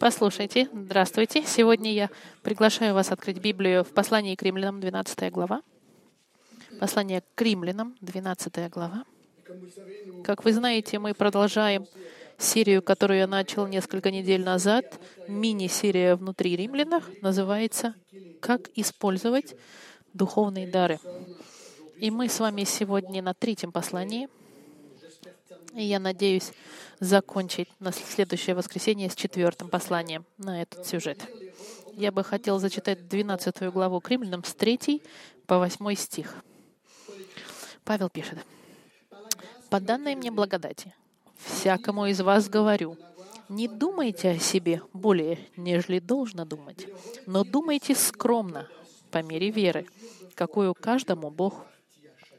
Послушайте, здравствуйте. Сегодня я приглашаю вас открыть Библию в послании к римлянам, 12 глава. Послание к римлянам, 12 глава. Как вы знаете, мы продолжаем серию, которую я начал несколько недель назад, мини-серия внутри римлянах, называется «Как использовать духовные дары». И мы с вами сегодня на третьем послании. И я надеюсь закончить на следующее воскресенье с четвертым посланием на этот сюжет. Я бы хотел зачитать 12 главу к римлянам с 3 по 8 стих. Павел пишет. «По данной мне благодати, всякому из вас говорю, не думайте о себе более, нежели должно думать, но думайте скромно, по мере веры, какую каждому Бог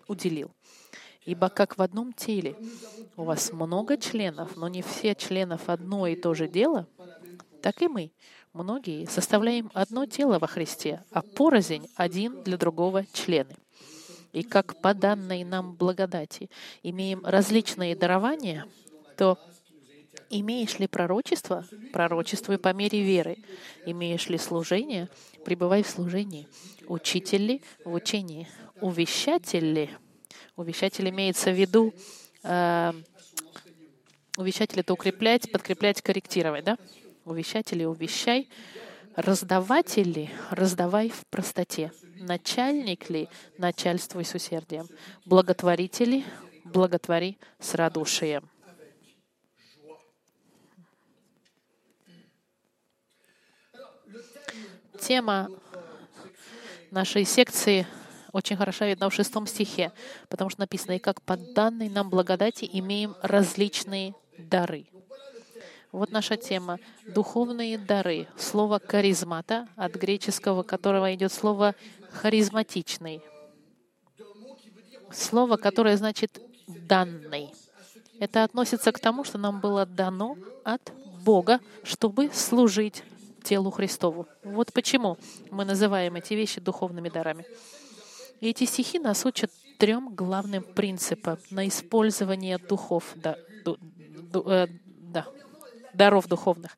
уделил. Ибо как в одном теле у вас много членов, но не все членов одно и то же дело, так и мы, многие, составляем одно тело во Христе, а порознь один для другого члены. И как по данной нам благодати имеем различные дарования, то Имеешь ли пророчество? Пророчествуй по мере веры. Имеешь ли служение? Пребывай в служении. Учитель ли? В учении. Увещатель ли? Увещатель имеется в виду, э, увещатель — это укреплять, подкреплять, корректировать, да? Увещатель — увещай. Раздаватель ли? Раздавай в простоте. Начальник ли? Начальствуй с усердием. Благотворитель ли? Благотвори с радушием. Тема нашей секции очень хорошо видна в шестом стихе, потому что написано, «И как по данной нам благодати имеем различные дары». Вот наша тема — духовные дары. Слово «каризмата», от греческого которого идет слово «харизматичный». Слово, которое значит «данный». Это относится к тому, что нам было дано от Бога, чтобы служить телу Христову. Вот почему мы называем эти вещи духовными дарами. И эти стихи нас учат трем главным принципам на использование духов, да, ду, э, да, даров духовных.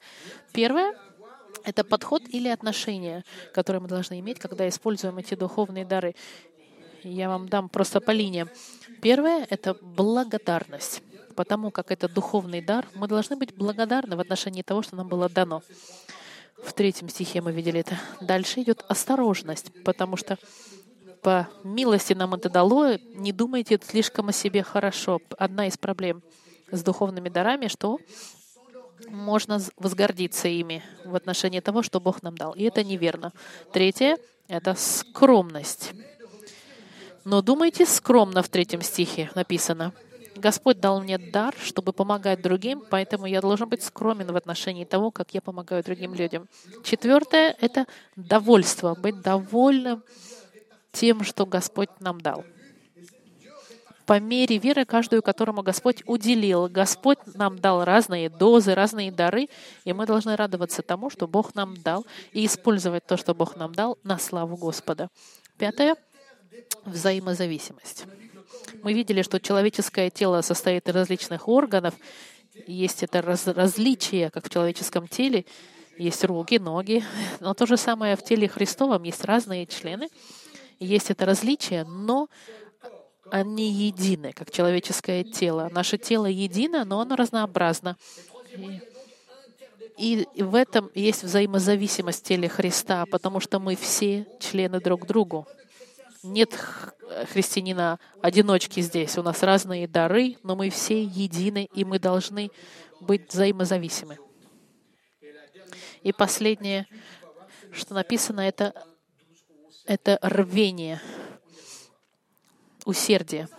Первое — это подход или отношение, которое мы должны иметь, когда используем эти духовные дары. Я вам дам просто по линиям. Первое — это благодарность. Потому как это духовный дар, мы должны быть благодарны в отношении того, что нам было дано. В третьем стихе мы видели это. Дальше идет осторожность, потому что по милости нам это дало. Не думайте слишком о себе хорошо. Одна из проблем с духовными дарами, что можно возгордиться ими в отношении того, что Бог нам дал. И это неверно. Третье — это скромность. Но думайте скромно в третьем стихе написано. Господь дал мне дар, чтобы помогать другим, поэтому я должен быть скромен в отношении того, как я помогаю другим людям. Четвертое — это довольство, быть довольным тем, что Господь нам дал. По мере веры, каждую, которому Господь уделил. Господь нам дал разные дозы, разные дары, и мы должны радоваться тому, что Бог нам дал, и использовать то, что Бог нам дал, на славу Господа. Пятое — взаимозависимость. Мы видели, что человеческое тело состоит из различных органов. Есть это раз, различие, как в человеческом теле. Есть руки, ноги. Но то же самое в теле Христовом. Есть разные члены. Есть это различие, но они едины, как человеческое тело. Наше тело едино, но оно разнообразно. И, в этом есть взаимозависимость теле Христа, потому что мы все члены друг другу. Нет христианина-одиночки здесь. У нас разные дары, но мы все едины, и мы должны быть взаимозависимы. И последнее, что написано, это, это рвение, усердие.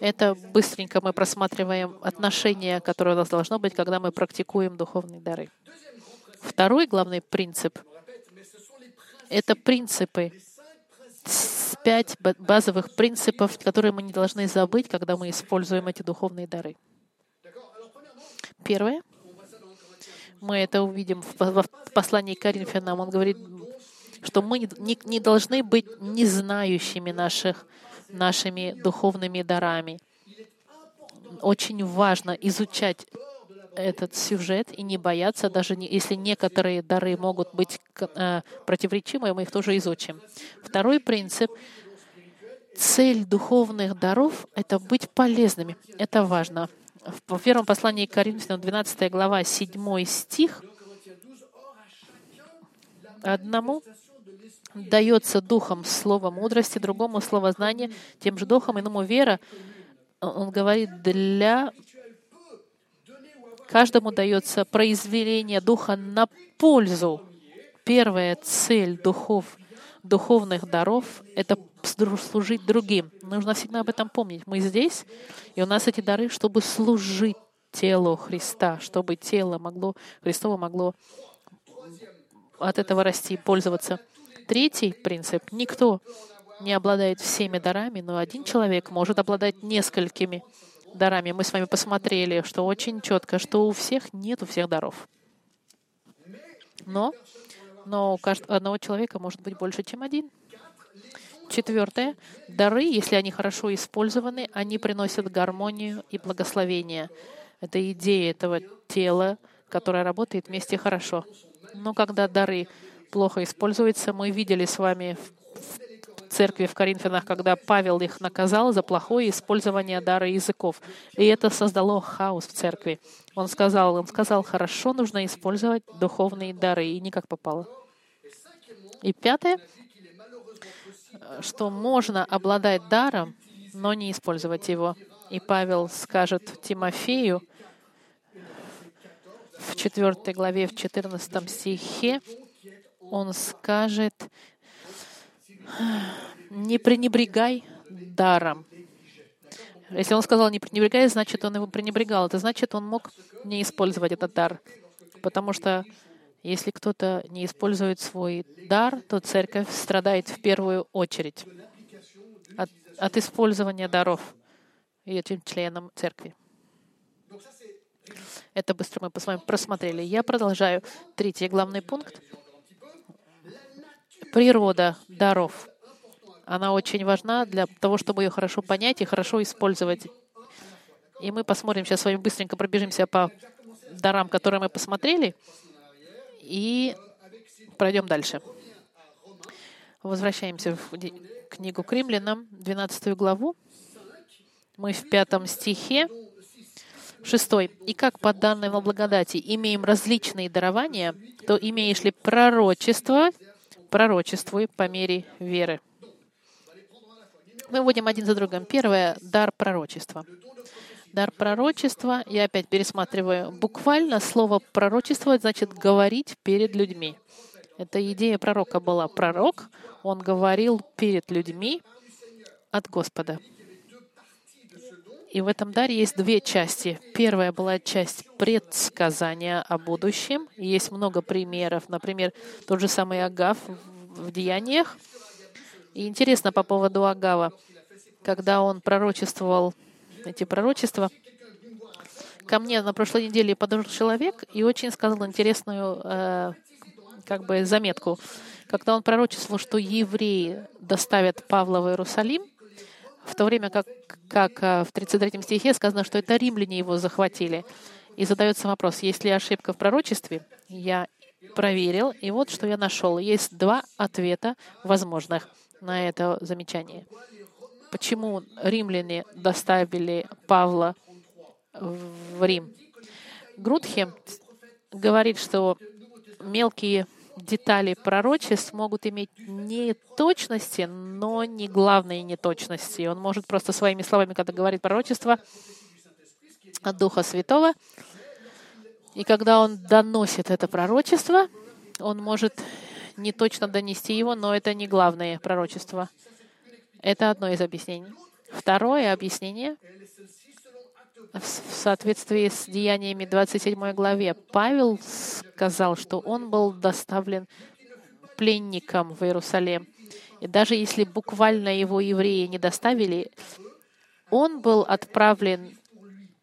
Это быстренько мы просматриваем отношения, которое у нас должно быть, когда мы практикуем духовные дары. Второй главный принцип — это принципы, пять базовых принципов, которые мы не должны забыть, когда мы используем эти духовные дары. Первое. Мы это увидим в послании к Коринфянам. Он говорит, что мы не, не должны быть незнающими наших, нашими духовными дарами. Очень важно изучать этот сюжет и не бояться, даже не, если некоторые дары могут быть э, противоречимы, мы их тоже изучим. Второй принцип цель духовных даров — это быть полезными. Это важно. В первом послании к Коринфянам, 12 глава, 7 стих, одному дается духом слово мудрости, другому слово знания, тем же духом, иному вера. Он говорит, для каждому дается произведение духа на пользу. Первая цель духов, духовных даров — это служить другим. Нужно всегда об этом помнить. Мы здесь, и у нас эти дары, чтобы служить телу Христа, чтобы тело могло, Христово могло от этого расти и пользоваться. Третий принцип. Никто не обладает всеми дарами, но один человек может обладать несколькими дарами. Мы с вами посмотрели, что очень четко, что у всех нет у всех даров. Но, но у каждого одного человека может быть больше, чем один. Четвертое. Дары, если они хорошо использованы, они приносят гармонию и благословение. Это идея этого тела, которое работает вместе хорошо. Но когда дары плохо используются, мы видели с вами в церкви в Коринфянах, когда Павел их наказал за плохое использование дара языков. И это создало хаос в церкви. Он сказал, он сказал, хорошо нужно использовать духовные дары, и не как попало. И пятое, что можно обладать даром, но не использовать его. И Павел скажет Тимофею в 4 главе, в 14 стихе, он скажет, не пренебрегай даром. Если он сказал не пренебрегай, значит, он его пренебрегал. Это значит, он мог не использовать этот дар. Потому что если кто-то не использует свой дар, то церковь страдает в первую очередь от, от использования даров этим членам церкви. Это быстро мы с вами просмотрели. Я продолжаю. Третий главный пункт. Природа даров. Она очень важна для того, чтобы ее хорошо понять и хорошо использовать. И мы посмотрим сейчас с вами быстренько пробежимся по дарам, которые мы посмотрели и пройдем дальше. Возвращаемся в книгу к римлянам, 12 главу. Мы в пятом стихе. Шестой. «И как по данной благодати имеем различные дарования, то имеешь ли пророчество, пророчествуй по мере веры». Мы вводим один за другим. Первое — дар пророчества. Дар пророчества, я опять пересматриваю, буквально слово пророчество значит говорить перед людьми. Это идея пророка была. Пророк, он говорил перед людьми от Господа. И в этом даре есть две части. Первая была часть предсказания о будущем. Есть много примеров. Например, тот же самый Агав в Деяниях. И интересно по поводу Агава, когда он пророчествовал эти пророчества. Ко мне на прошлой неделе подошел человек и очень сказал интересную э, как бы заметку. Когда он пророчествовал, что евреи доставят Павла в Иерусалим, в то время как, как э, в 33 стихе сказано, что это римляне его захватили. И задается вопрос, есть ли ошибка в пророчестве? Я проверил, и вот что я нашел. Есть два ответа возможных на это замечание почему римляне доставили Павла в Рим. Грудхе говорит, что мелкие детали пророчеств могут иметь не точности, но не главные неточности. Он может просто своими словами, когда говорит пророчество от Духа Святого, и когда он доносит это пророчество, он может не точно донести его, но это не главное пророчество. Это одно из объяснений. Второе объяснение в соответствии с деяниями 27 главе. Павел сказал, что он был доставлен пленником в Иерусалим. И даже если буквально его евреи не доставили, он был отправлен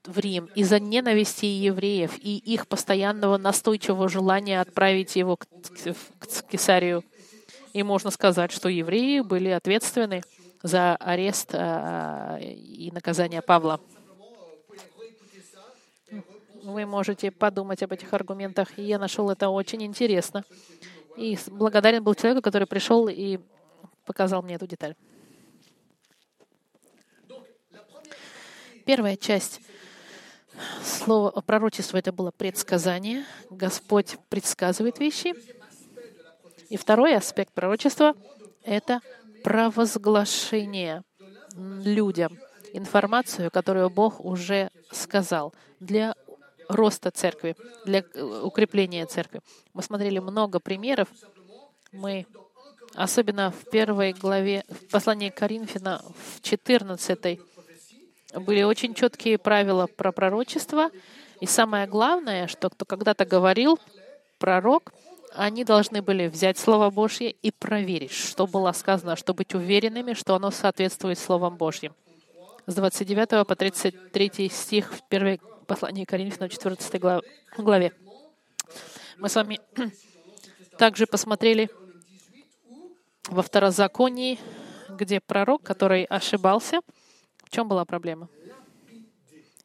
в Рим из-за ненависти евреев и их постоянного настойчивого желания отправить его к, Кесарию. И можно сказать, что евреи были ответственны за арест э, и наказание Павла. Вы можете подумать об этих аргументах. И я нашел это очень интересно. И благодарен был человеку, который пришел и показал мне эту деталь. Первая часть слова пророчества это было предсказание. Господь предсказывает вещи. И второй аспект пророчества — это провозглашение людям информацию, которую Бог уже сказал для роста церкви, для укрепления церкви. Мы смотрели много примеров. Мы, особенно в первой главе, в послании Коринфяна, в 14 были очень четкие правила про пророчество. И самое главное, что кто когда-то говорил, пророк, они должны были взять Слово Божье и проверить, что было сказано, чтобы быть уверенными, что оно соответствует Словам Божьим. С 29 по 33 стих в первой послании Коринфянам 14 главе. Мы с вами также посмотрели во второзаконии, где пророк, который ошибался, в чем была проблема?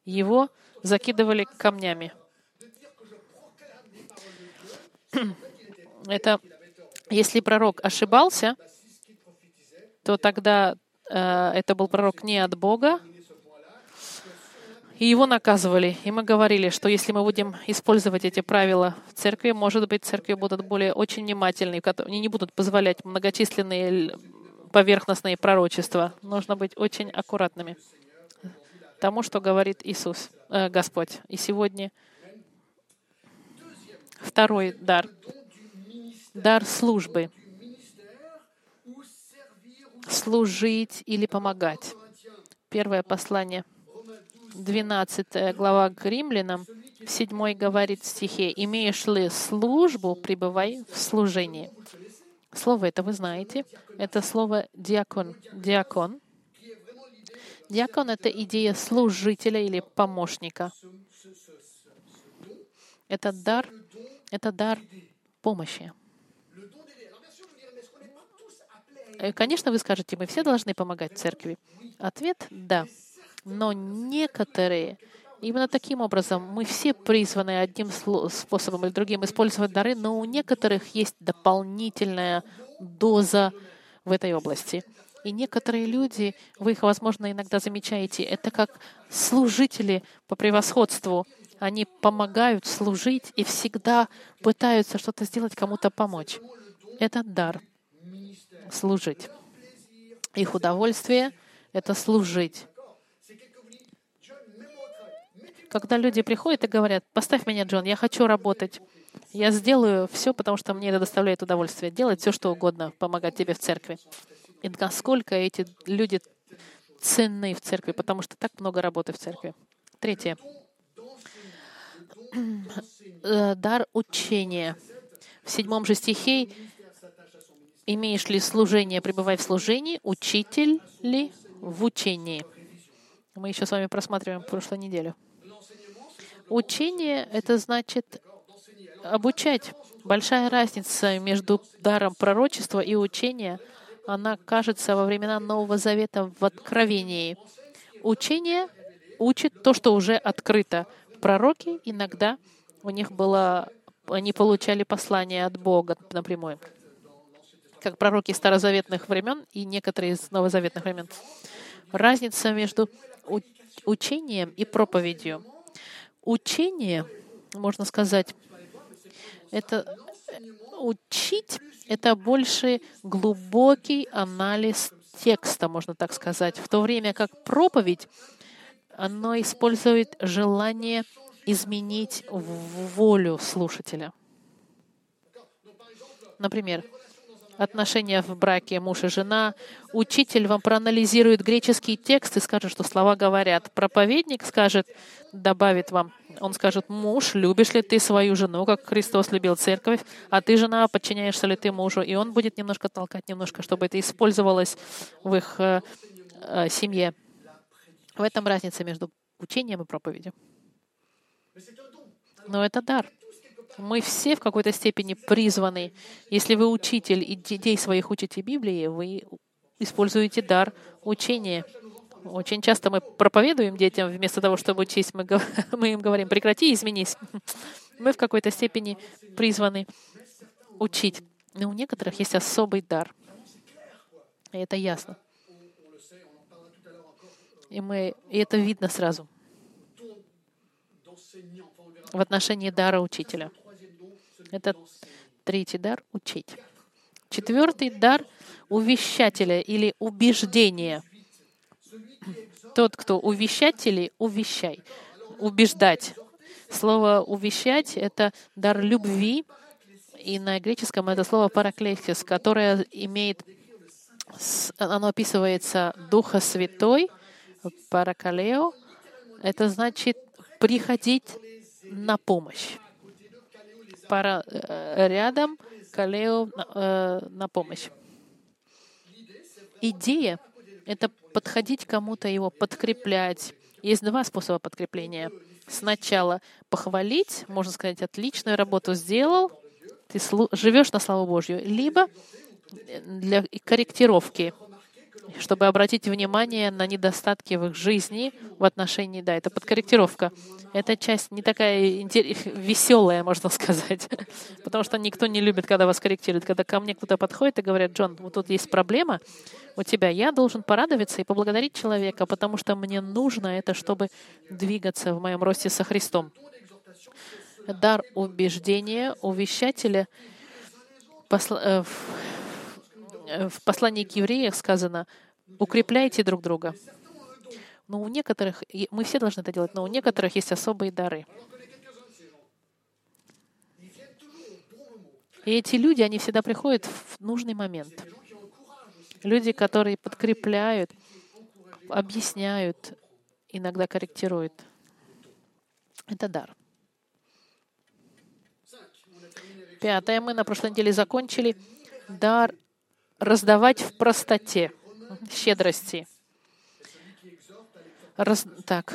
Его закидывали камнями. Это если пророк ошибался, то тогда э, это был пророк не от Бога, и его наказывали. И мы говорили, что если мы будем использовать эти правила в церкви, может быть, церкви будут более очень внимательны, они не будут позволять многочисленные поверхностные пророчества. Нужно быть очень аккуратными тому, что говорит Иисус, э, Господь. И сегодня второй дар — дар службы. Служить или помогать. Первое послание, 12 глава к римлянам, в 7 говорит в стихе, «Имеешь ли службу, пребывай в служении». Слово это вы знаете. Это слово диакон. Диакон. Диакон — это идея служителя или помощника. Это дар, это дар помощи. Э, конечно, вы скажете, мы все должны помогать церкви. Ответ — да. Но некоторые Именно таким образом мы все призваны одним способом или другим использовать дары, но у некоторых есть дополнительная доза в этой области. И некоторые люди, вы их, возможно, иногда замечаете, это как служители по превосходству. Они помогают служить и всегда пытаются что-то сделать, кому-то помочь. Это дар — служить. Их удовольствие — это служить. Когда люди приходят и говорят, поставь меня, Джон, я хочу работать. Я сделаю все, потому что мне это доставляет удовольствие. Делать все, что угодно, помогать тебе в церкви. И насколько эти люди ценны в церкви, потому что так много работы в церкви. Третье. Э, дар учения. В седьмом же стихе «Имеешь ли служение, пребывай в служении, учитель ли в учении». Мы еще с вами просматриваем прошлую неделю. Учение — это значит обучать. Большая разница между даром пророчества и учения, она кажется во времена Нового Завета в откровении. Учение учит то, что уже открыто. Пророки иногда у них было, они получали послание от Бога напрямую, как пророки старозаветных времен и некоторые из новозаветных времен. Разница между учением и проповедью. Учение, можно сказать, это учить — это больше глубокий анализ текста, можно так сказать, в то время как проповедь, оно использует желание изменить волю слушателя. Например, отношения в браке муж и жена. Учитель вам проанализирует греческий текст и скажет, что слова говорят. Проповедник скажет, добавит вам, он скажет, муж, любишь ли ты свою жену, как Христос любил церковь, а ты, жена, подчиняешься ли ты мужу? И он будет немножко толкать, немножко, чтобы это использовалось в их э, э, семье. В этом разница между учением и проповедью. Но это дар. Мы все в какой-то степени призваны. Если вы учитель и детей своих учите Библии, вы используете дар учения. Очень часто мы проповедуем детям, вместо того, чтобы учить, мы, мы им говорим, прекрати, изменись. Мы в какой-то степени призваны учить. Но у некоторых есть особый дар. И это ясно. И, мы, и это видно сразу в отношении дара учителя. Это третий дар — учить. Четвертый дар — увещателя или убеждения. Тот, кто увещатели, увещай. Убеждать. Слово «увещать» — это дар любви, и на греческом это слово «параклесис», которое имеет, оно описывается Духа Святой, паракалео, это значит приходить на помощь. Пара э, рядом, калео э, на помощь. Идея — это подходить кому-то, его подкреплять. Есть два способа подкрепления. Сначала похвалить, можно сказать, отличную работу сделал, ты живешь на славу Божью, либо для корректировки, чтобы обратить внимание на недостатки в их жизни в отношении, да, это подкорректировка. Эта часть не такая веселая, можно сказать, потому что никто не любит, когда вас корректируют. Когда ко мне кто-то подходит и говорят, Джон, вот тут есть проблема у тебя, я должен порадоваться и поблагодарить человека, потому что мне нужно это, чтобы двигаться в моем росте со Христом. Дар убеждения, увещателя посла... Э, в послании к евреям сказано, укрепляйте друг друга. Но у некоторых, мы все должны это делать, но у некоторых есть особые дары. И эти люди, они всегда приходят в нужный момент. Люди, которые подкрепляют, объясняют, иногда корректируют. Это дар. Пятое, мы на прошлой неделе закончили. Дар раздавать в простоте, щедрости. Раз, так,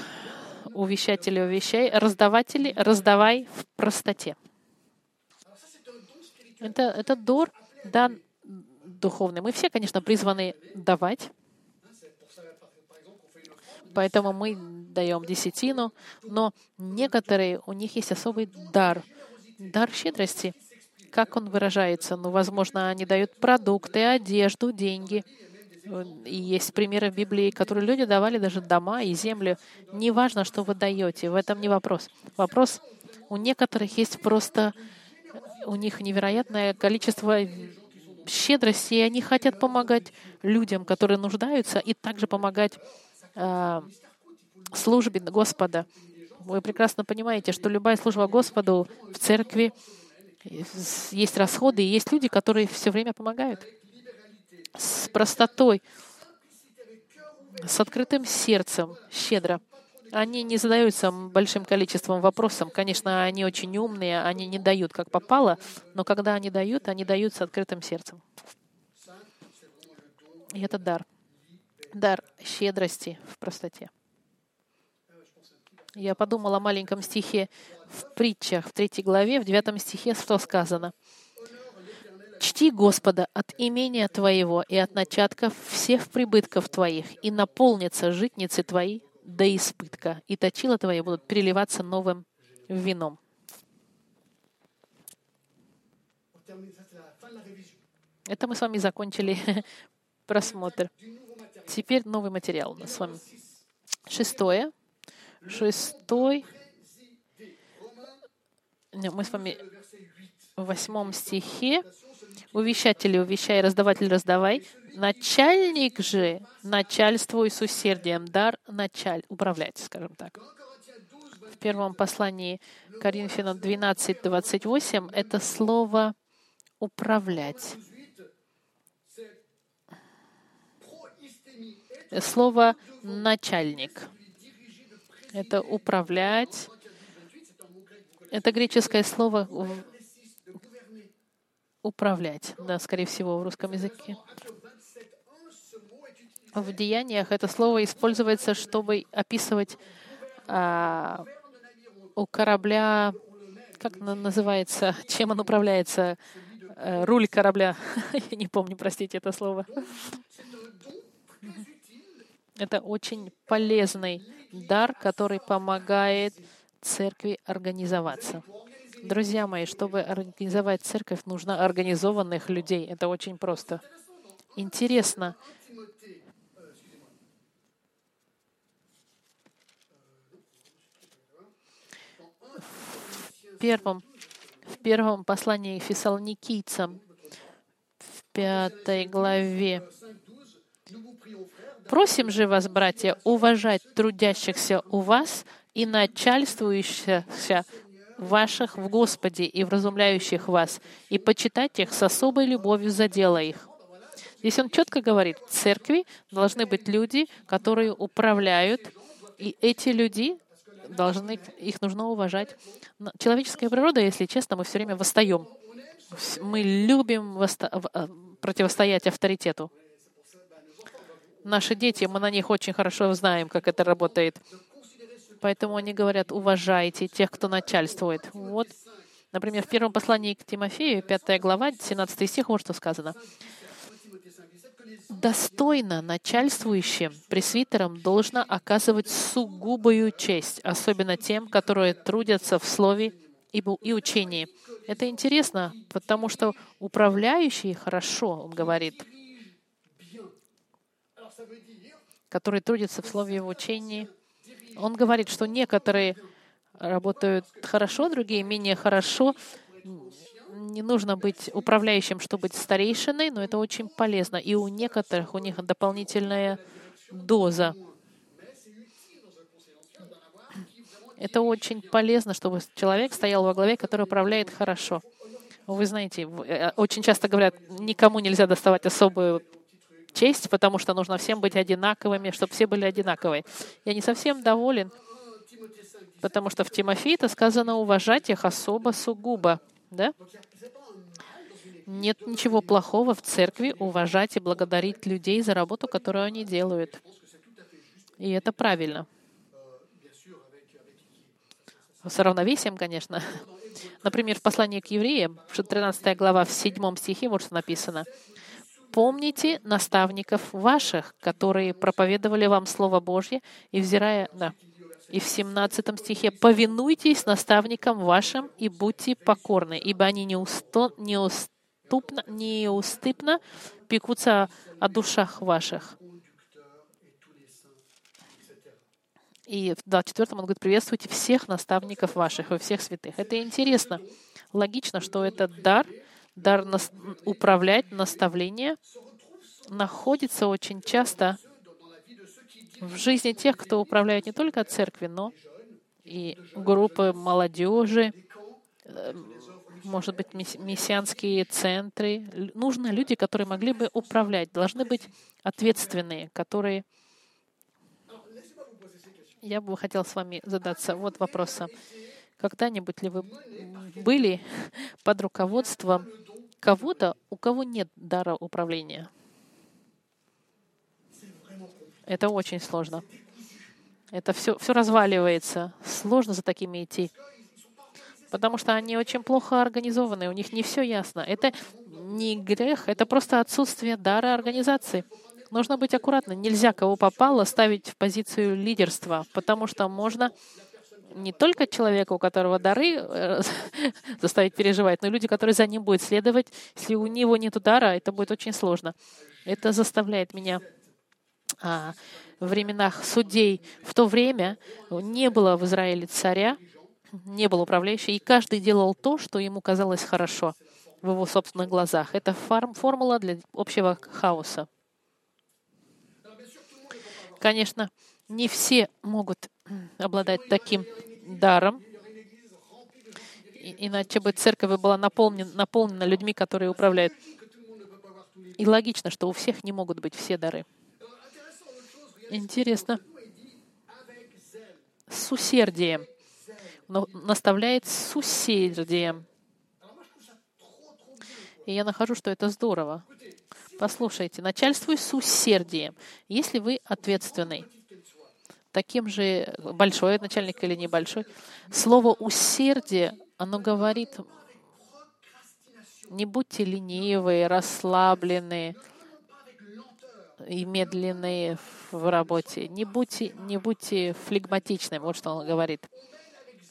увещатели, увещай, раздаватели, раздавай в простоте. Это, это дор, да, духовный. Мы все, конечно, призваны давать, поэтому мы даем десятину, но некоторые, у них есть особый дар, дар щедрости — как он выражается? Ну, возможно, они дают продукты, одежду, деньги. И есть примеры в Библии, которые люди давали даже дома и землю. Неважно, что вы даете, в этом не вопрос. Вопрос, у некоторых есть просто, у них невероятное количество щедрости, и они хотят помогать людям, которые нуждаются, и также помогать э, службе Господа. Вы прекрасно понимаете, что любая служба Господу в церкви есть расходы, и есть люди, которые все время помогают. С простотой, с открытым сердцем, щедро. Они не задаются большим количеством вопросов. Конечно, они очень умные, они не дают как попало, но когда они дают, они дают с открытым сердцем. И это дар. Дар щедрости в простоте. Я подумала о маленьком стихе в притчах, в третьей главе, в девятом стихе, что сказано. «Чти Господа от имения Твоего и от начатков всех прибытков Твоих, и наполнятся житницы Твои до испытка, и точила Твои будут переливаться новым вином». Это мы с вами закончили просмотр. Теперь новый материал у нас с вами. Шестое шестой, мы с вами в восьмом стихе, увещатели, увещай, раздаватель, раздавай, начальник же начальствуй с усердием, дар началь, управлять, скажем так. В первом послании Коринфянам 12, 28 это слово «управлять». Слово «начальник». Это управлять. Это греческое слово управлять, да, скорее всего, в русском языке. В деяниях это слово используется, чтобы описывать а, у корабля, как называется, чем он управляется, а, руль корабля. Я не помню, простите это слово. Это очень полезный дар, который помогает церкви организоваться. Друзья мои, чтобы организовать церковь, нужно организованных людей. Это очень просто. Интересно. В первом, в первом послании фессалоникийцам, в пятой главе, Просим же вас, братья, уважать трудящихся у вас и начальствующихся ваших в Господе и вразумляющих вас, и почитать их с особой любовью за дело их. Здесь он четко говорит, в церкви должны быть люди, которые управляют, и эти люди должны, их нужно уважать. Человеческая природа, если честно, мы все время восстаем. Мы любим э, противостоять авторитету. Наши дети, мы на них очень хорошо знаем, как это работает. Поэтому они говорят, уважайте тех, кто начальствует. Вот, например, в первом послании к Тимофею, 5 глава, 17 стих, вот что сказано. Достойно начальствующим пресвитерам должно оказывать сугубую честь, особенно тем, которые трудятся в слове и учении. Это интересно, потому что управляющие хорошо, он говорит, которые трудятся в слове в учении, он говорит, что некоторые работают хорошо, другие менее хорошо. Не нужно быть управляющим, чтобы быть старейшиной, но это очень полезно. И у некоторых у них дополнительная доза. Это очень полезно, чтобы человек стоял во главе, который управляет хорошо. Вы знаете, э, очень часто говорят, никому нельзя доставать особую честь, потому что нужно всем быть одинаковыми, чтобы все были одинаковые. Я не совсем доволен, потому что в Тимофеи это сказано уважать их особо сугубо. Да? Нет ничего плохого в церкви уважать и благодарить людей за работу, которую они делают. И это правильно. С равновесием, конечно. Например, в послании к евреям, 13 глава, в 7 стихе, вот что написано. Помните наставников ваших, которые проповедовали вам Слово Божье, и взирая на... И в 17 стихе «Повинуйтесь наставникам вашим и будьте покорны, ибо они неуступно... неуступно пекутся о душах ваших». И в 24 он говорит, приветствуйте всех наставников ваших и всех святых. Это интересно. Логично, что этот дар — дар нас, управлять, наставление находится очень часто в жизни тех, кто управляет не только церкви, но и группы молодежи, э, может быть, мессианские центры. Нужны люди, которые могли бы управлять, должны быть ответственные, которые... Я бы хотел с вами задаться вот вопросом. Когда-нибудь ли вы были под руководством кого-то, у кого нет дара управления. Это очень сложно. Это все, все разваливается. Сложно за такими идти. Потому что они очень плохо организованы, у них не все ясно. Это не грех, это просто отсутствие дара организации. Нужно быть аккуратным. Нельзя кого попало ставить в позицию лидерства, потому что можно не только человека, у которого дары, э, заставить переживать, но и люди, которые за ним будут следовать. Если у него нет дара, это будет очень сложно. Это заставляет меня а, в временах судей. В то время не было в Израиле царя, не было управляющего, и каждый делал то, что ему казалось хорошо в его собственных глазах. Это формула для общего хаоса. Конечно, не все могут обладать таким даром, иначе бы церковь была наполнена, наполнена людьми, которые управляют. И логично, что у всех не могут быть все дары. Интересно. С усердием. Но наставляет с усердием. И я нахожу, что это здорово. Послушайте, начальствуй с усердием. Если вы ответственный, таким же, большой начальник или небольшой. Слово «усердие», оно говорит, не будьте ленивые, расслабленные. и медленные в работе. Не будьте, не будьте флегматичными, вот что он говорит.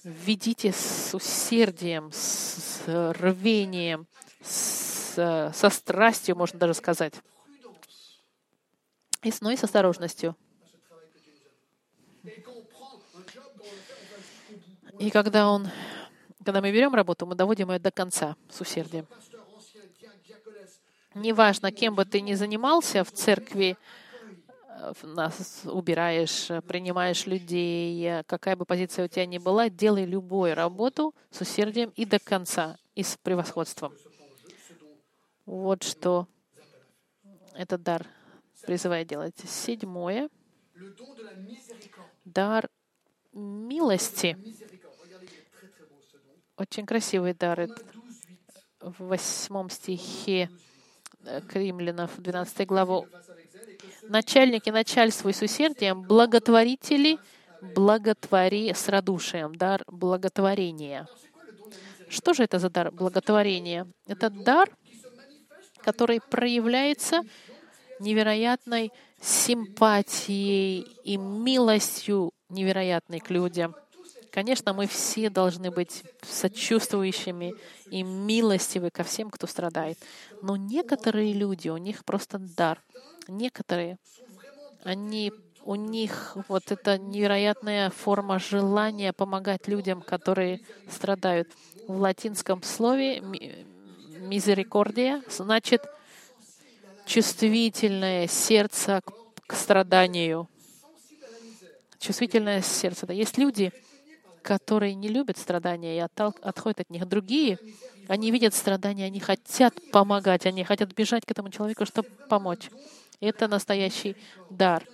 Ведите с усердием, с рвением, с, со страстью, можно даже сказать. И с, ну и с осторожностью. И когда он, когда мы берем работу, мы доводим ее до конца с усердием. Неважно, кем бы ты ни занимался в церкви, нас убираешь, принимаешь людей, какая бы позиция у тебя ни была, делай любую работу с усердием и до конца, и с превосходством. Вот что этот дар призывает делать. Седьмое. Дар милости. Очень красивый дар. В восьмом стихе к римлянам, 12 главу. Начальники начальствуй с усердием, благотворители благотвори с радушием, дар благотворения. Что же это за дар благотворения? Это дар, который проявляется невероятной симпатией и милостью невероятной к людям. Конечно, мы все должны быть сочувствующими и милостивы ко всем, кто страдает. Но некоторые люди, у них просто дар. Некоторые, они, у них вот эта невероятная форма желания помогать людям, которые страдают. В латинском слове «мизерикордия» значит чувствительное сердце к страданию. Чувствительное сердце. Да. Есть люди, которые не любят страдания и отходят от них. Другие, они видят страдания, они хотят помогать, они хотят бежать к этому человеку, чтобы помочь. Это настоящий дар,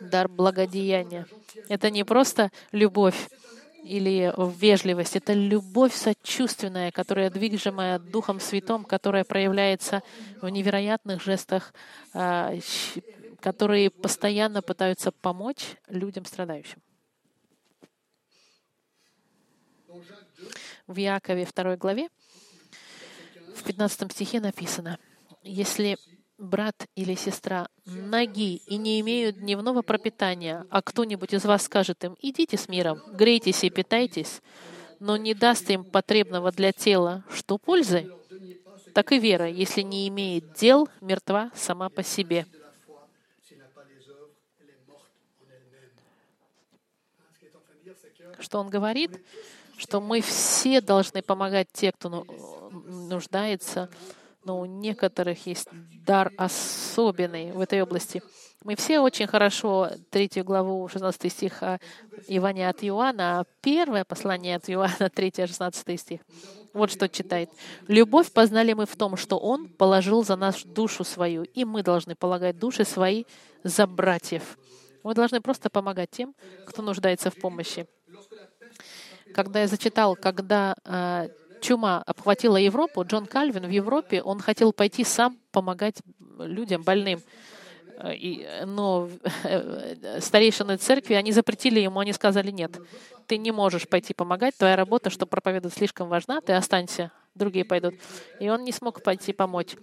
дар благодеяния. Это не просто любовь или вежливость, это любовь сочувственная, которая движимая Духом Святым, которая проявляется в невероятных жестах, а, которые постоянно пытаются помочь людям страдающим. В Якове 2 главе, в 15 стихе написано, «Если брат или сестра ноги и не имеют дневного пропитания, а кто-нибудь из вас скажет им, идите с миром, грейтесь и питайтесь, но не даст им потребного для тела, что пользы, так и вера, если не имеет дел, мертва сама по себе. Что он говорит? Что мы все должны помогать те, кто ну, нуждается, но у некоторых есть дар особенный в этой области. Мы все очень хорошо третью главу, 16 стих Ивана от Иоанна, а первое послание от Иоанна, 3-16 стих. Вот что читает. «Любовь познали мы в том, что Он положил за нас душу свою, и мы должны полагать души свои за братьев». Мы должны просто помогать тем, кто нуждается в помощи. Когда я зачитал, когда э, чума обхватила Европу, Джон Кальвин в Европе, он хотел пойти сам помогать людям больным. Э, и, но э, старейшины церкви, они запретили ему, они сказали, нет, ты не можешь пойти помогать, твоя работа, что проповедовать, слишком важна, ты останься, другие пойдут. И он не смог пойти помочь.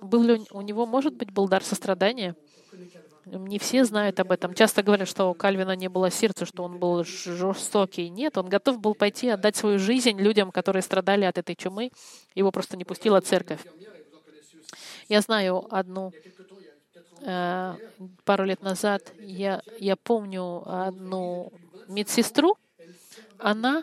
Был ли у него, может быть, был дар сострадания? Не все знают об этом. Часто говорят, что у Кальвина не было сердца, что он был жестокий. Нет, он готов был пойти отдать свою жизнь людям, которые страдали от этой чумы. Его просто не пустила церковь. Я знаю одну э, пару лет назад, я, я помню одну медсестру, она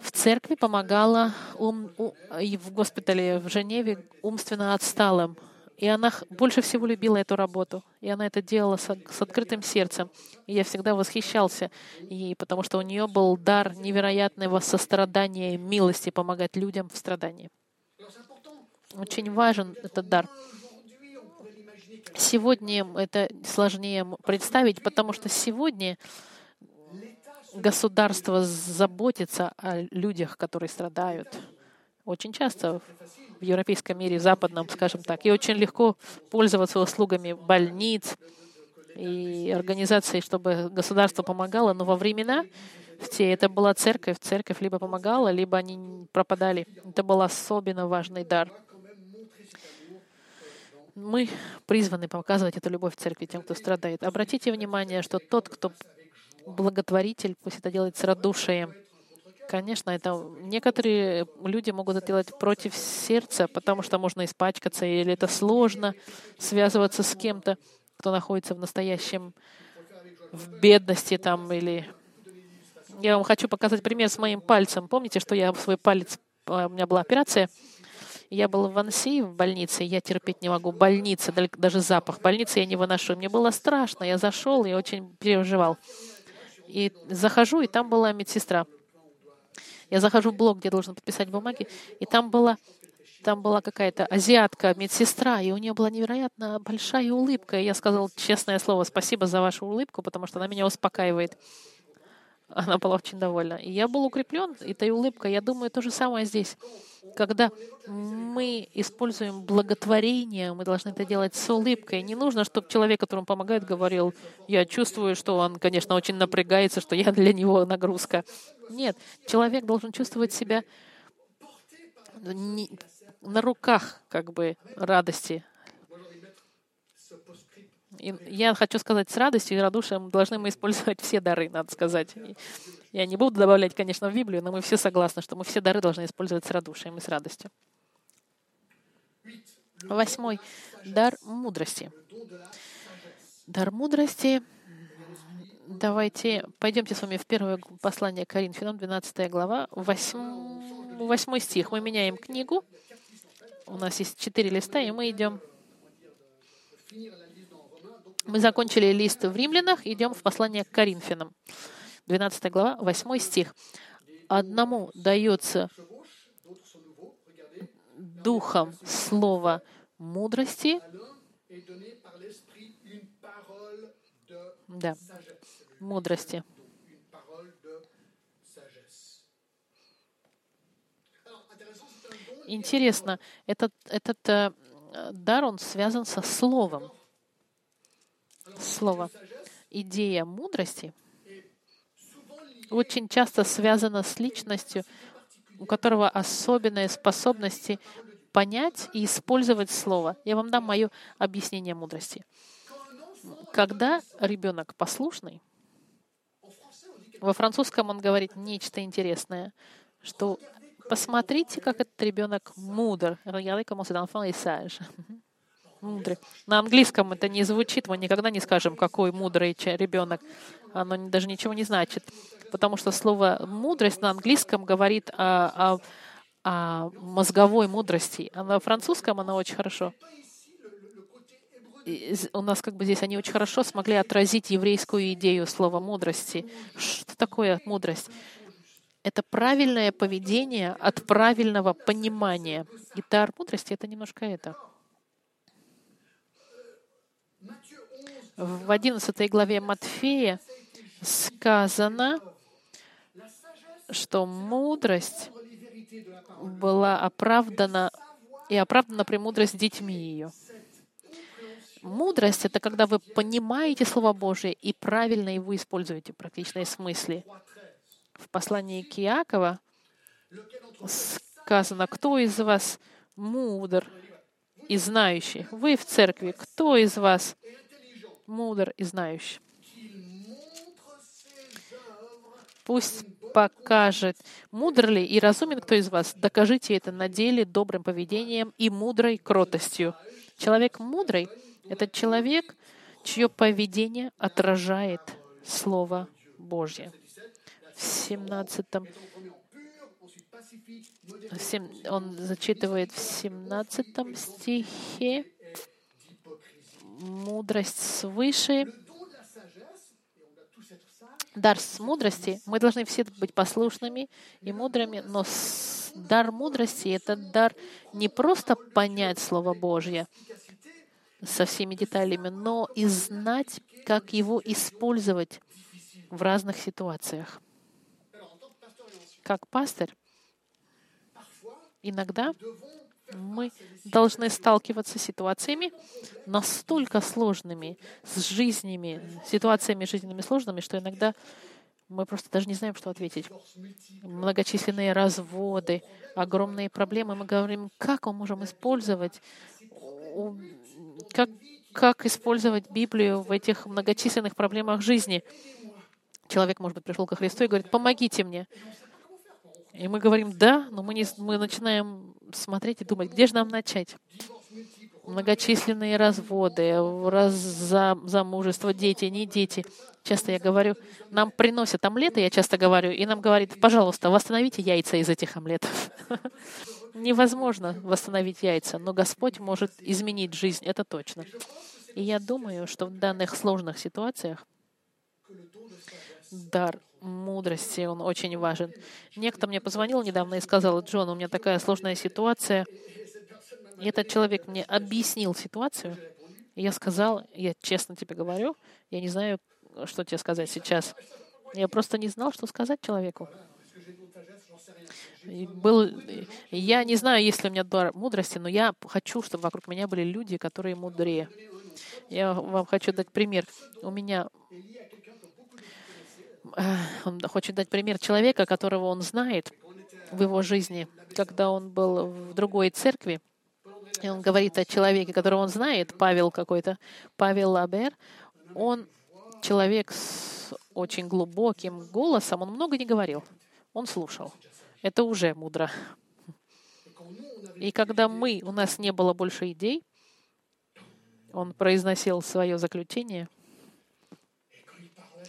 в церкви помогала ум, у, в госпитале в Женеве умственно отсталым. И она больше всего любила эту работу. И она это делала с, открытым сердцем. И я всегда восхищался ей, потому что у нее был дар невероятного сострадания и милости помогать людям в страдании. Очень важен этот дар. Сегодня это сложнее представить, потому что сегодня государство заботится о людях, которые страдают. Очень часто в европейском мире, в западном, скажем так. И очень легко пользоваться услугами больниц и организаций, чтобы государство помогало. Но во времена в те это была церковь. Церковь либо помогала, либо они пропадали. Это был особенно важный дар. Мы призваны показывать эту любовь церкви тем, кто страдает. Обратите внимание, что тот, кто благотворитель, пусть это делает с радушием. Конечно, это некоторые люди могут это делать против сердца, потому что можно испачкаться, или это сложно связываться с кем-то, кто находится в настоящем в бедности там или я вам хочу показать пример с моим пальцем. Помните, что я свой палец, а, у меня была операция, я был в Анси в больнице, я терпеть не могу. Больница, даже запах больницы я не выношу. Мне было страшно, я зашел и очень переживал. И захожу, и там была медсестра. Я захожу в блок, где должен подписать бумаги, и там была там была какая-то азиатка, медсестра, и у нее была невероятно большая улыбка. И я сказал честное слово, спасибо за вашу улыбку, потому что она меня успокаивает. Она была очень довольна. И я был укреплен этой улыбкой. Я думаю, то же самое здесь. Когда мы используем благотворение, мы должны это делать с улыбкой. Не нужно, чтобы человек, которому помогает, говорил, я чувствую, что он, конечно, очень напрягается, что я для него нагрузка. Нет, человек должен чувствовать себя на руках как бы радости. И я хочу сказать, с радостью и радушием должны мы использовать все дары, надо сказать. Я не буду добавлять, конечно, в Библию, но мы все согласны, что мы все дары должны использовать с радушием и с радостью. Восьмой. Дар мудрости. Дар мудрости. Давайте пойдемте с вами в первое послание Коринфянам, 12 глава, 8, 8 стих. Мы меняем книгу. У нас есть четыре листа, и мы идем. Мы закончили лист в Римлянах, идем в послание к Коринфянам. 12 глава, 8 стих. Одному дается духом слова мудрости, да, мудрости. Интересно, этот, этот э, дар, он связан со словом. Слово. Идея мудрости очень часто связана с личностью, у которого особенные способности понять и использовать слово. Я вам дам мое объяснение мудрости. Когда ребенок послушный, во французском он говорит нечто интересное, что Посмотрите, как этот ребенок мудр. Мудрый. На английском это не звучит, мы никогда не скажем, какой мудрый ребенок. Оно даже ничего не значит. Потому что слово «мудрость» на английском говорит о, о, о мозговой мудрости, а на французском она очень хорошо. И у нас как бы здесь они очень хорошо смогли отразить еврейскую идею слова мудрости. Что такое мудрость? это правильное поведение от правильного понимания. И дар мудрости — это немножко это. В 11 главе Матфея сказано, что мудрость была оправдана и оправдана премудрость детьми ее. Мудрость — это когда вы понимаете Слово Божие и правильно его используете в практичной смысле в послании к Иакова сказано, кто из вас мудр и знающий? Вы в церкви, кто из вас мудр и знающий? Пусть покажет, мудр ли и разумен кто из вас. Докажите это на деле добрым поведением и мудрой кротостью. Человек мудрый — это человек, чье поведение отражает Слово Божье в 17 он зачитывает в 17 стихе мудрость свыше, дар с мудрости. Мы должны все быть послушными и мудрыми, но дар мудрости — это дар не просто понять Слово Божье со всеми деталями, но и знать, как его использовать в разных ситуациях как пастырь, иногда мы должны сталкиваться с ситуациями настолько сложными, с жизнями, ситуациями жизненными сложными, что иногда мы просто даже не знаем, что ответить. Многочисленные разводы, огромные проблемы. Мы говорим, как мы можем использовать Как, как использовать Библию в этих многочисленных проблемах жизни? Человек, может быть, пришел ко Христу и говорит, помогите мне. И мы говорим, да, но мы, не, мы начинаем смотреть и думать, где же нам начать? Многочисленные разводы, раз, за, замужество, дети, не дети. Часто я говорю, нам приносят омлеты, я часто говорю, и нам говорит, пожалуйста, восстановите яйца из этих омлетов. Невозможно восстановить яйца, но Господь может изменить жизнь, это точно. И я думаю, что в данных сложных ситуациях дар мудрости, он очень важен. Некто мне позвонил недавно и сказал, Джон, у меня такая сложная ситуация. И этот человек мне объяснил ситуацию. И я сказал, я честно тебе говорю, я не знаю, что тебе сказать сейчас. Я просто не знал, что сказать человеку. Был, я не знаю, есть ли у меня дар мудрости, но я хочу, чтобы вокруг меня были люди, которые мудрее. Я вам хочу дать пример. У меня он хочет дать пример человека, которого он знает в его жизни, когда он был в другой церкви, и он говорит о человеке, которого он знает, Павел какой-то, Павел Лабер, он человек с очень глубоким голосом, он много не говорил, он слушал. Это уже мудро. И когда мы, у нас не было больше идей, он произносил свое заключение —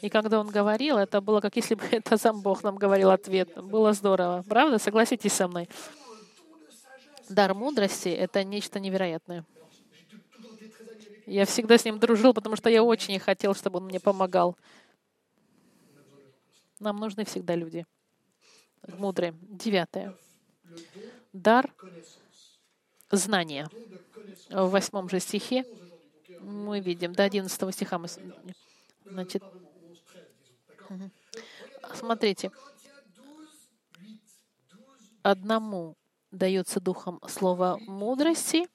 и когда он говорил, это было как если бы это сам Бог нам говорил ответ. Было здорово. Правда? Согласитесь со мной. Дар мудрости — это нечто невероятное. Я всегда с ним дружил, потому что я очень хотел, чтобы он мне помогал. Нам нужны всегда люди мудрые. Девятое. Дар знания. В восьмом же стихе мы видим, до одиннадцатого стиха мы, значит, Смотрите, одному дается духом слово мудрости,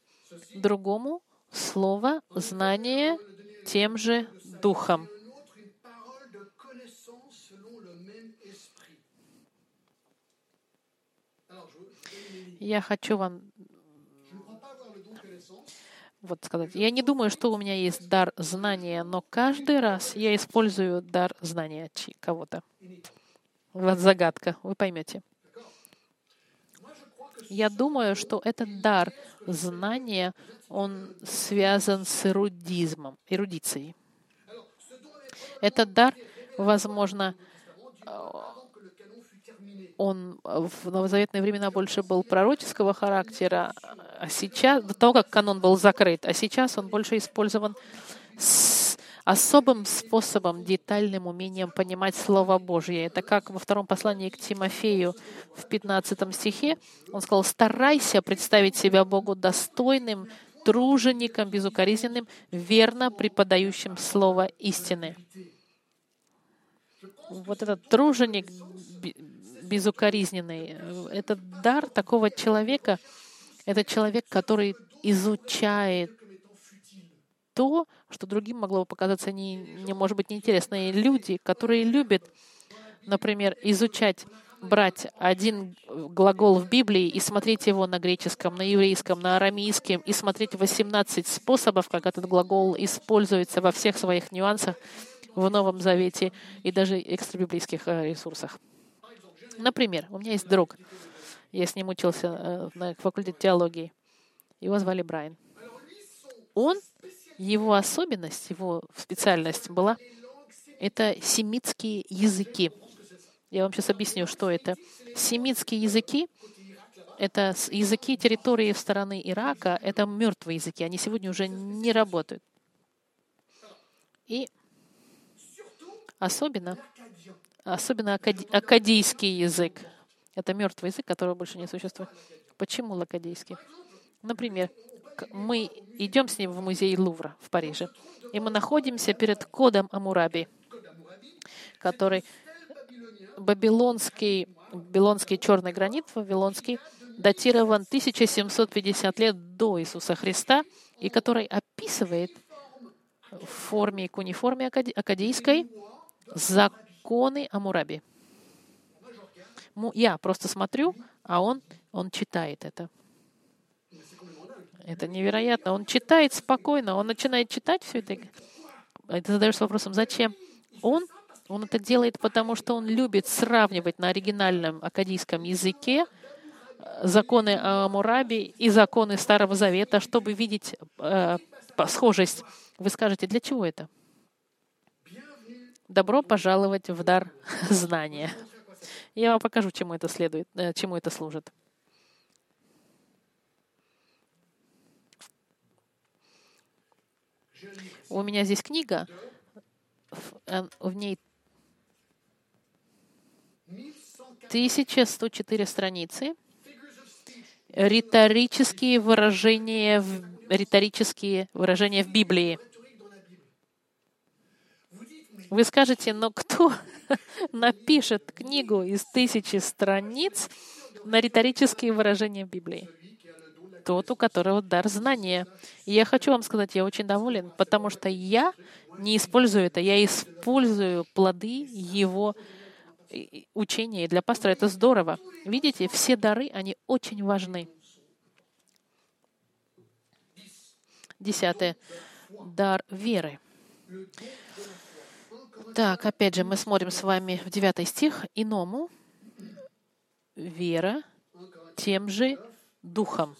другому слово знания тем же духом. Я хочу вам вот сказать, я не думаю, что у меня есть дар знания, но каждый раз я использую дар знания кого-то. Вот загадка, вы поймете. Я думаю, что этот дар знания, он связан с эрудизмом, эрудицией. Этот дар, возможно, он в новозаветные времена больше был пророческого характера, а сейчас, до того, как канон был закрыт, а сейчас он больше использован с особым способом, детальным умением понимать Слово Божье. Это как во втором послании к Тимофею в 15 стихе. Он сказал, старайся представить себя Богу достойным, тружеником, безукоризненным, верно преподающим Слово истины. Вот этот труженик безукоризненный, это дар такого человека, это человек, который изучает то, что другим могло бы показаться не, не может быть неинтересно. Люди, которые любят, например, изучать, брать один глагол в Библии и смотреть его на греческом, на еврейском, на арамейском, и смотреть 18 способов, как этот глагол используется во всех своих нюансах в Новом Завете и даже экстрабиблейских э, ресурсах. Например, у меня есть друг, я с ним учился э, на факультете теологии. Его звали Брайан. Он, его особенность, его специальность была это семитские языки. Я вам сейчас объясню, что это. Семитские языки — это языки территории в стороны Ирака, это мертвые языки, они сегодня уже не работают. И особенно, особенно акадийский язык — это мертвый язык, которого больше не существует. Почему лакадийский? Например, мы идем с ним в музей Лувра в Париже, и мы находимся перед кодом Амураби, который бабилонский, бабилонский черный гранит, вавилонский, датирован 1750 лет до Иисуса Христа, и который описывает в форме куниформе акадийской законы Амураби я просто смотрю, а он, он читает это. Это невероятно. Он читает спокойно, он начинает читать все это. И ты задаешься вопросом, зачем? Он, он это делает, потому что он любит сравнивать на оригинальном акадийском языке э, законы о Мурабе и законы Старого Завета, чтобы видеть э, схожесть. Вы скажете, для чего это? Добро пожаловать в дар знания. Я вам покажу, чему это следует, э, чему это служит. У меня здесь книга, в э, ней 1104 страницы, риторические выражения в, риторические выражения в Библии. Вы скажете, но кто напишет книгу из тысячи страниц на риторические выражения Библии? тот, у которого дар знания. И я хочу вам сказать, я очень доволен, потому что я не использую это, я использую плоды его учения. И для пастора это здорово. Видите, все дары, они очень важны. Десятое. Дар веры. Так, опять же, мы смотрим с вами в девятый стих. Иному вера тем же духом.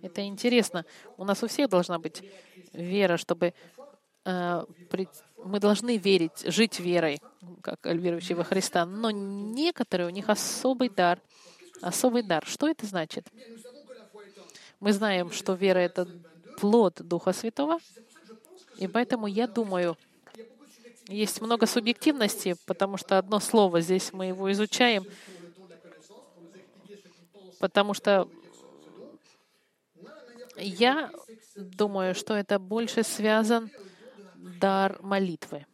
Это интересно. У нас у всех должна быть вера, чтобы э, при, мы должны верить, жить верой, как верующие во Христа. Но некоторые у них особый дар. Особый дар. Что это значит? Мы знаем, что вера — это плод Духа Святого, и поэтому я думаю, есть много субъективности, потому что одно слово, здесь мы его изучаем, потому что я думаю, что это больше связан дар молитвы.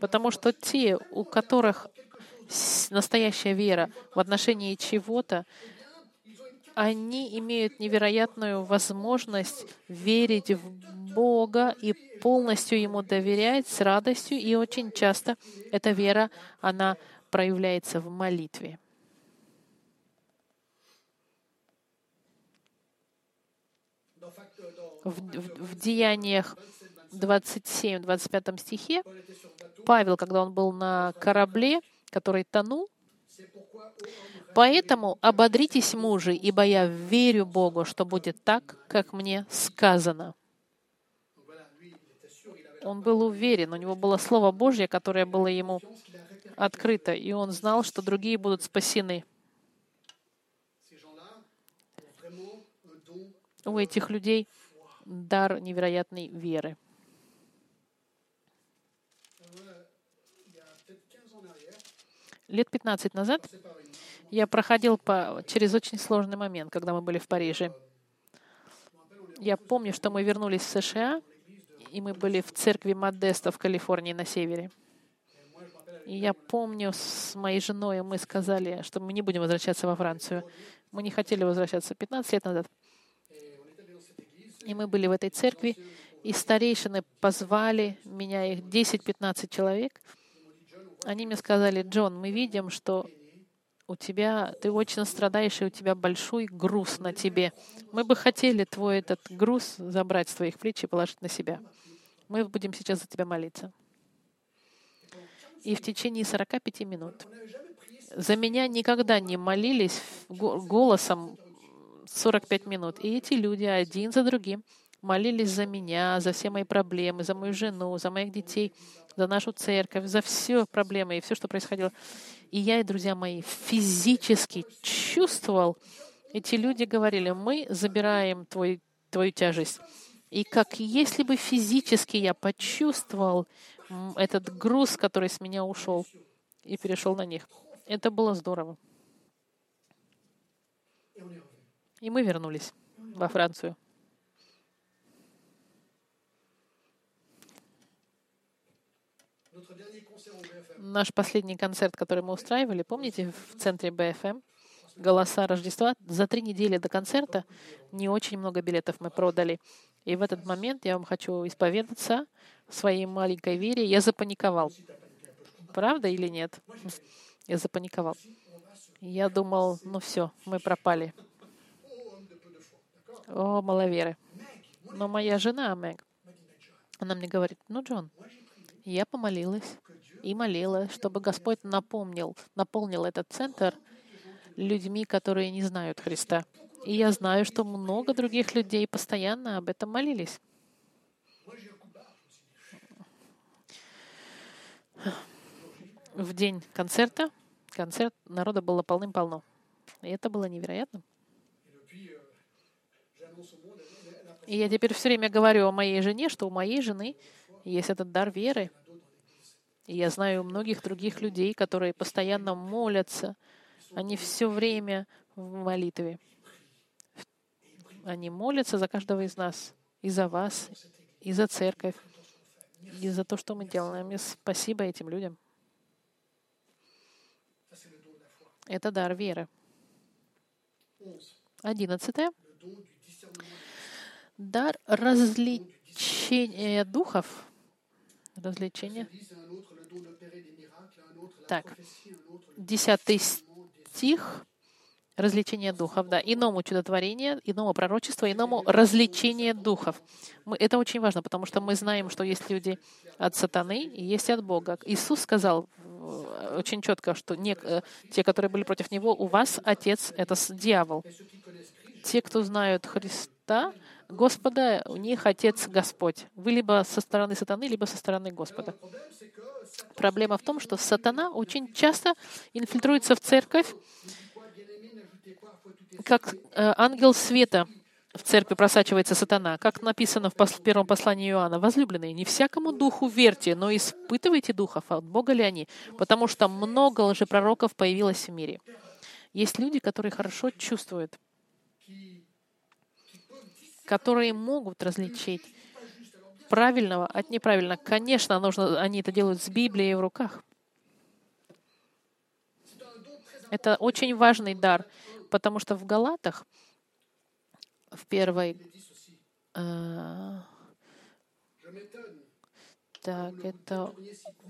Потому что те, у которых настоящая вера в отношении чего-то, они имеют невероятную возможность верить в Бога и полностью Ему доверять с радостью. И очень часто эта вера, она проявляется в молитве. в, в, в Деяниях 27-25 стихе, Павел, когда он был на корабле, который тонул, «Поэтому ободритесь, мужи, ибо я верю Богу, что будет так, как мне сказано». Он был уверен, у него было Слово Божье, которое было ему открыто, и он знал, что другие будут спасены. У этих людей дар невероятной веры. Лет 15 назад я проходил по, через очень сложный момент, когда мы были в Париже. Я помню, что мы вернулись в США, и мы были в церкви Модеста в Калифорнии на севере. И я помню, с моей женой мы сказали, что мы не будем возвращаться во Францию. Мы не хотели возвращаться 15 лет назад. И мы были в этой церкви, и старейшины позвали меня, их 10-15 человек. Они мне сказали, Джон, мы видим, что у тебя, ты очень страдаешь, и у тебя большой груз на тебе. Мы бы хотели твой этот груз забрать с твоих плеч и положить на себя. Мы будем сейчас за тебя молиться. И в течение 45 минут за меня никогда не молились голосом 45 минут. И эти люди один за другим молились за меня, за все мои проблемы, за мою жену, за моих детей, за нашу церковь, за все проблемы и все, что происходило. И я и друзья мои физически чувствовал, эти люди говорили, мы забираем твой, твою тяжесть. И как если бы физически я почувствовал этот груз, который с меня ушел и перешел на них. Это было здорово. И мы вернулись во Францию. Наш последний концерт, который мы устраивали, помните, в центре БФМ, «Голоса Рождества», за три недели до концерта не очень много билетов мы продали. И в этот момент я вам хочу исповедаться в своей маленькой вере. Я запаниковал. Правда или нет? Я запаниковал. Я думал, ну все, мы пропали. О, маловеры. Но моя жена, Мэг, она мне говорит, ну, Джон, я помолилась и молила, чтобы Господь напомнил, наполнил этот центр людьми, которые не знают Христа. И я знаю, что много других людей постоянно об этом молились. В день концерта, концерт народа было полным-полно. И это было невероятно. И я теперь все время говорю о моей жене, что у моей жены есть этот дар веры. И я знаю многих других людей, которые постоянно молятся. Они все время в молитве. Они молятся за каждого из нас, и за вас, и за церковь, и за то, что мы делаем. И спасибо этим людям. Это дар веры. Одиннадцатое дар развлечения духов. Развлечение. Так, десятый стих. Развлечение духов, да. Иному чудотворение, иному пророчество, иному развлечение духов. Мы, это очень важно, потому что мы знаем, что есть люди от сатаны и есть от Бога. Иисус сказал э, очень четко, что не, э, те, которые были против Него, у вас Отец — это дьявол. Те, кто знают Христа, Господа, у них Отец Господь. Вы либо со стороны сатаны, либо со стороны Господа. Проблема в том, что сатана очень часто инфильтруется в церковь, как э, ангел света в церкви просачивается сатана, как написано в первом послании Иоанна. Возлюбленные, не всякому духу верьте, но испытывайте духов, от Бога ли они, потому что много лжепророков появилось в мире. Есть люди, которые хорошо чувствуют, которые могут различить правильного от неправильного. Конечно, нужно, они это делают с Библией в руках. Это очень важный дар, потому что в Галатах, в первой э, так, это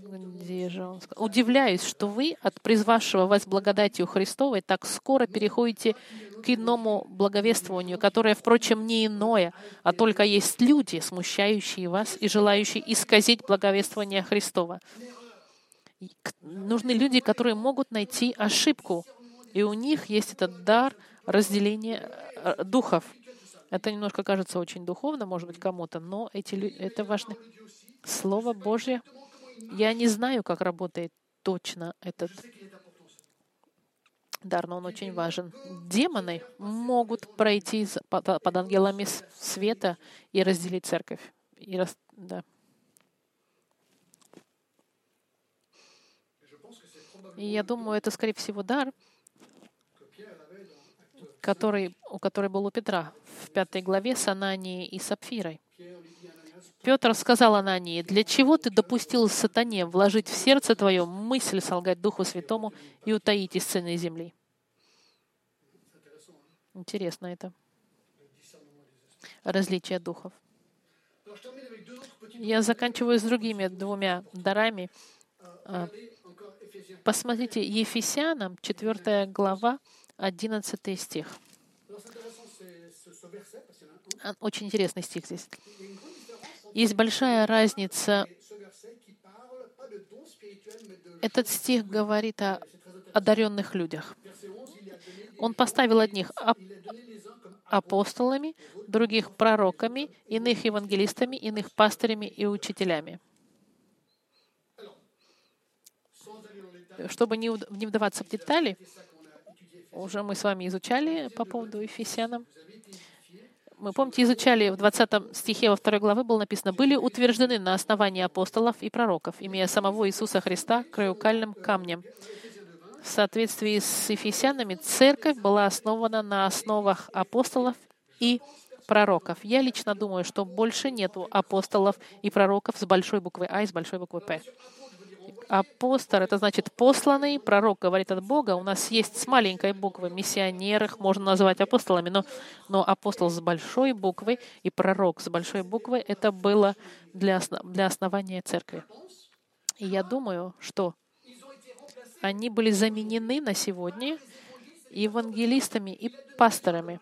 где же он сказал? Удивляюсь, что вы от призвавшего вас благодатью Христовой так скоро переходите к иному благовествованию, которое, впрочем, не иное, а только есть люди, смущающие вас и желающие исказить благовествование Христова. Нужны люди, которые могут найти ошибку, и у них есть этот дар разделения э, духов. Это немножко кажется очень духовно, может быть, кому-то, но эти, это важно. Слово Божье. Я не знаю, как работает точно этот дар, но он очень важен. Демоны могут пройти под ангелами света и разделить церковь. И рас... да. И я думаю, это, скорее всего, дар, который, у который был у Петра в пятой главе с Ананией и Сапфирой. Петр сказал Анании, «Для чего ты допустил сатане вложить в сердце твое мысль солгать Духу Святому и утаить из цены земли?» Интересно это. Различие духов. Я заканчиваю с другими двумя дарами. А, посмотрите, Ефесянам, 4 глава, 11 стих. Очень интересный стих здесь. Есть большая разница. Этот стих говорит о одаренных людях. Он поставил одних апостолами, других пророками, иных евангелистами, иных пастырями и учителями. Чтобы не вдаваться в детали, уже мы с вами изучали по поводу Ефесянам, мы, помните, изучали в 20 стихе во второй главы было написано, были утверждены на основании апостолов и пророков, имея самого Иисуса Христа краеугольным камнем. В соответствии с Ефесянами, церковь была основана на основах апостолов и пророков. Я лично думаю, что больше нету апостолов и пророков с большой буквы А и с большой буквы П. Апостол — это значит посланный, пророк говорит от Бога. У нас есть с маленькой буквы миссионер, их можно назвать апостолами, но, но апостол с большой буквы и пророк с большой буквы — это было для, для основания церкви. И я думаю, что они были заменены на сегодня евангелистами и пасторами.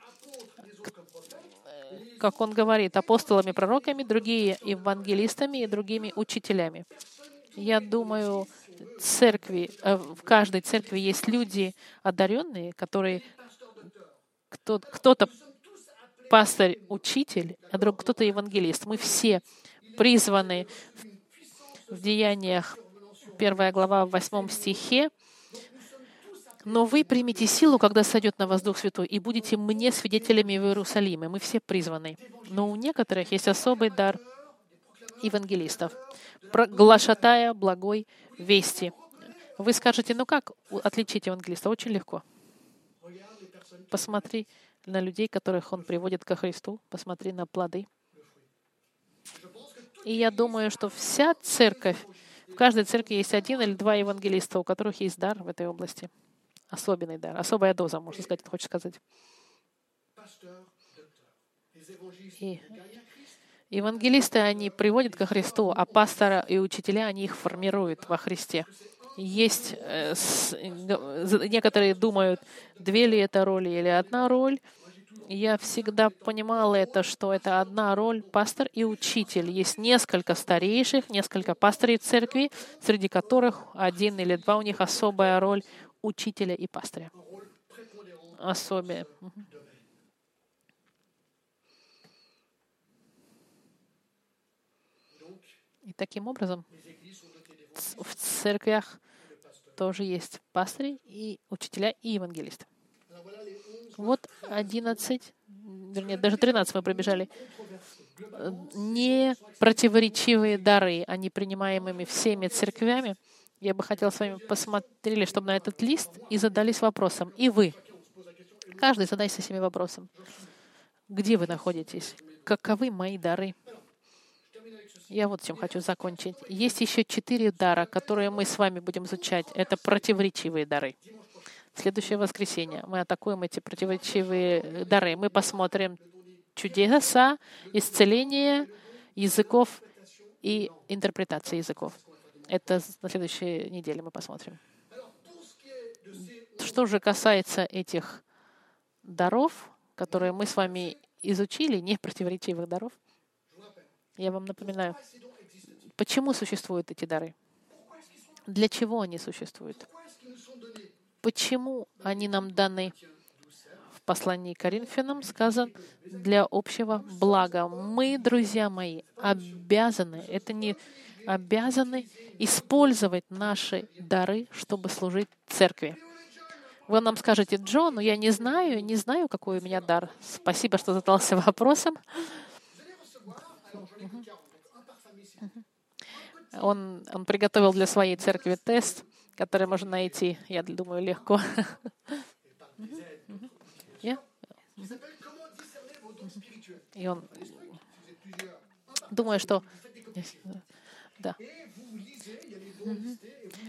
Как он говорит, апостолами, пророками, другие евангелистами и другими учителями. Я думаю, церкви, э, в каждой церкви есть люди одаренные, которые кто-то пастырь, учитель, а друг кто-то евангелист. Мы все призваны в деяниях, первая глава в восьмом стихе, но вы примите силу, когда сойдет на воздух святой, и будете мне свидетелями в Иерусалиме. Мы все призваны. Но у некоторых есть особый дар евангелистов, глашатая благой вести. Вы скажете, ну как отличить евангелиста? Очень легко. Посмотри на людей, которых он приводит ко Христу, посмотри на плоды. И я думаю, что вся церковь, в каждой церкви есть один или два евангелиста, у которых есть дар в этой области. Особенный дар, особая доза, можно сказать, хочешь сказать. И евангелисты, они приводят ко Христу, а пастора и учителя, они их формируют во Христе. Есть э, некоторые думают, две ли это роли или одна роль. Я всегда понимала это, что это одна роль пастор и учитель. Есть несколько старейших, несколько пасторей церкви, среди которых один или два у них особая роль учителя и пастыря. Особенно. Таким образом в церквях тоже есть пастыри и учителя и евангелисты. Вот 11, вернее, даже 13 мы пробежали. Не противоречивые дары, они принимаемыми всеми церквями, я бы хотела с вами посмотрели, чтобы на этот лист и задались вопросом. И вы. Каждый задайся себе вопросом. Где вы находитесь? Каковы мои дары? Я вот чем хочу закончить. Есть еще четыре дара, которые мы с вами будем изучать. Это противоречивые дары. В следующее воскресенье мы атакуем эти противоречивые дары. Мы посмотрим чудеса, исцеление языков и интерпретация языков. Это на следующей неделе мы посмотрим. Что же касается этих даров, которые мы с вами изучили, не противоречивых даров, я вам напоминаю, почему существуют эти дары? Для чего они существуют? Почему они нам даны? В послании к Коринфянам сказано для общего блага. Мы, друзья мои, обязаны, это не обязаны использовать наши дары, чтобы служить церкви. Вы нам скажете, Джон, ну я не знаю, не знаю, какой у меня дар. Спасибо, что задался вопросом. Он, он приготовил для своей церкви тест, который можно найти, я думаю, легко. И он думаю, что да.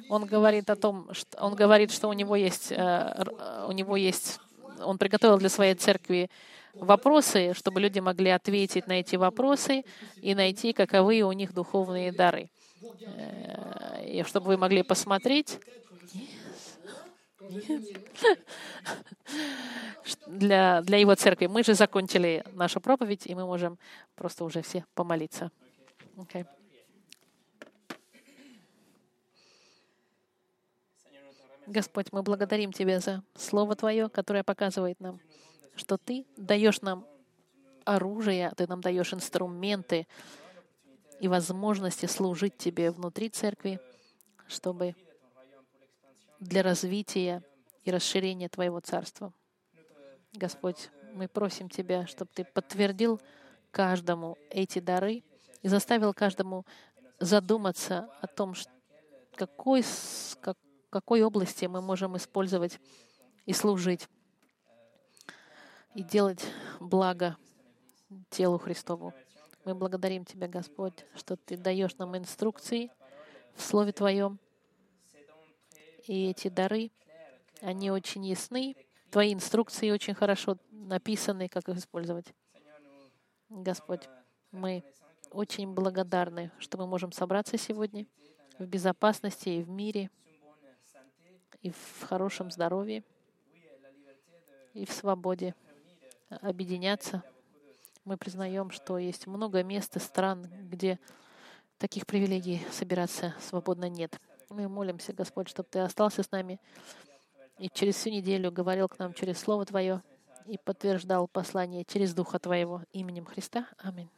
Он говорит о том, что он говорит, что у него есть, э, у него есть, он приготовил для своей церкви вопросы, чтобы люди могли ответить на эти вопросы и найти, каковы у них духовные дары. Э, и чтобы вы могли посмотреть для, для его церкви. Мы же закончили нашу проповедь, и мы можем просто уже все помолиться. Okay. Господь, мы благодарим Тебя за Слово Твое, которое показывает нам, что Ты даешь нам оружие, Ты нам даешь инструменты и возможности служить Тебе внутри церкви, чтобы для развития и расширения Твоего Царства. Господь, мы просим Тебя, чтобы Ты подтвердил каждому эти дары и заставил каждому задуматься о том, какой, какой области мы можем использовать и служить, и делать благо телу Христову. Мы благодарим Тебя, Господь, что Ты даешь нам инструкции в Слове Твоем, И эти дары, они очень ясны. Твои инструкции очень хорошо написаны, как их использовать. Господь, мы очень благодарны, что мы можем собраться сегодня в безопасности и в мире, и в хорошем здоровье, и в свободе объединяться. Мы признаем, что есть много мест и стран, где таких привилегий собираться свободно нет. Мы молимся, Господь, чтобы Ты остался с нами и через всю неделю говорил к нам через Слово Твое и подтверждал послание через Духа Твоего именем Христа. Аминь.